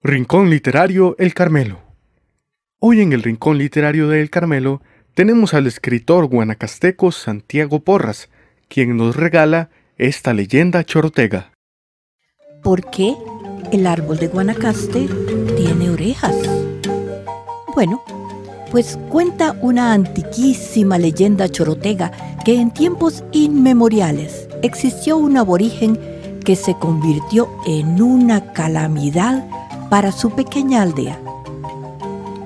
Rincón Literario El Carmelo. Hoy en el Rincón Literario de El Carmelo tenemos al escritor guanacasteco Santiago Porras, quien nos regala esta leyenda chorotega. ¿Por qué el árbol de Guanacaste tiene orejas? Bueno, pues cuenta una antiquísima leyenda chorotega que en tiempos inmemoriales existió un aborigen que se convirtió en una calamidad para su pequeña aldea.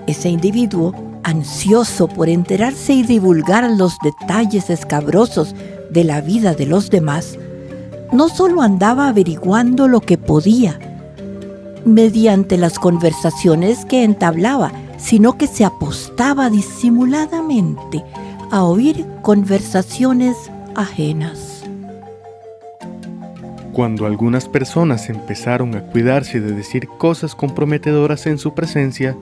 Ese individuo, ansioso por enterarse y divulgar los detalles escabrosos de la vida de los demás, no solo andaba averiguando lo que podía, mediante las conversaciones que entablaba, sino que se apostaba disimuladamente a oír conversaciones ajenas. Cuando algunas personas empezaron a cuidarse de decir cosas comprometedoras en su presencia,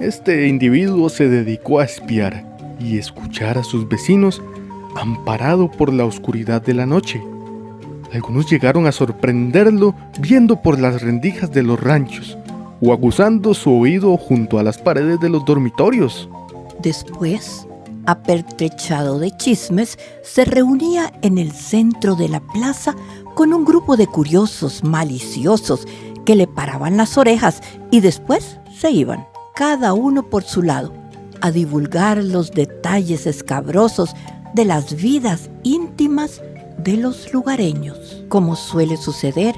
este individuo se dedicó a espiar y escuchar a sus vecinos amparado por la oscuridad de la noche. Algunos llegaron a sorprenderlo viendo por las rendijas de los ranchos o aguzando su oído junto a las paredes de los dormitorios. Después, apertrechado de chismes, se reunía en el centro de la plaza con un grupo de curiosos maliciosos que le paraban las orejas y después se iban, cada uno por su lado, a divulgar los detalles escabrosos de las vidas íntimas de los lugareños, como suele suceder,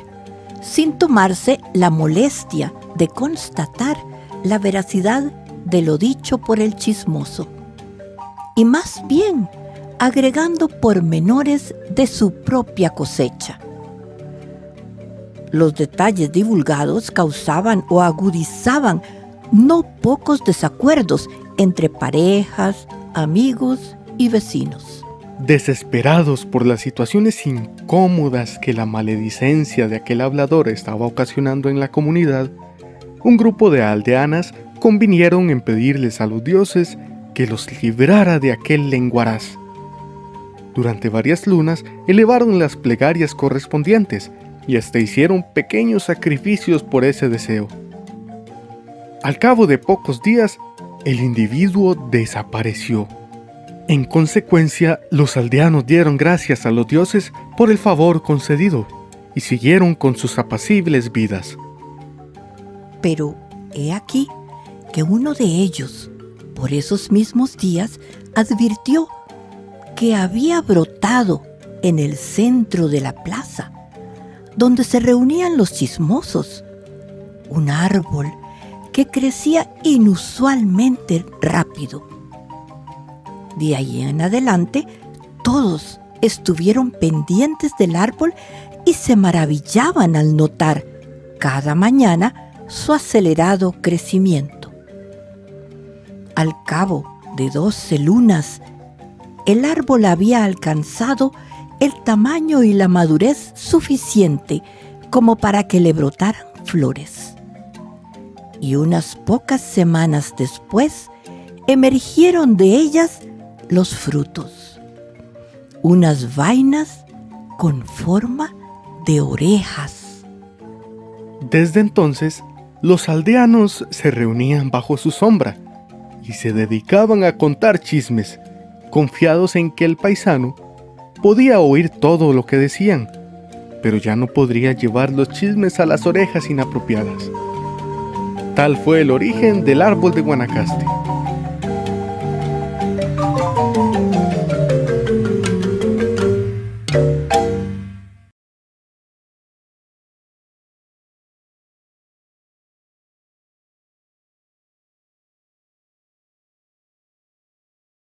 sin tomarse la molestia de constatar la veracidad de lo dicho por el chismoso. Y más bien, agregando pormenores de su propia cosecha. Los detalles divulgados causaban o agudizaban no pocos desacuerdos entre parejas, amigos y vecinos. Desesperados por las situaciones incómodas que la maledicencia de aquel hablador estaba ocasionando en la comunidad, un grupo de aldeanas convinieron en pedirles a los dioses que los librara de aquel lenguaraz. Durante varias lunas elevaron las plegarias correspondientes y hasta hicieron pequeños sacrificios por ese deseo. Al cabo de pocos días, el individuo desapareció. En consecuencia, los aldeanos dieron gracias a los dioses por el favor concedido y siguieron con sus apacibles vidas. Pero he aquí que uno de ellos, por esos mismos días, advirtió que había brotado en el centro de la plaza, donde se reunían los chismosos, un árbol que crecía inusualmente rápido. De ahí en adelante, todos estuvieron pendientes del árbol y se maravillaban al notar cada mañana su acelerado crecimiento. Al cabo de doce lunas el árbol había alcanzado el tamaño y la madurez suficiente como para que le brotaran flores. Y unas pocas semanas después emergieron de ellas los frutos, unas vainas con forma de orejas. Desde entonces, los aldeanos se reunían bajo su sombra y se dedicaban a contar chismes confiados en que el paisano podía oír todo lo que decían, pero ya no podría llevar los chismes a las orejas inapropiadas. Tal fue el origen del árbol de Guanacaste.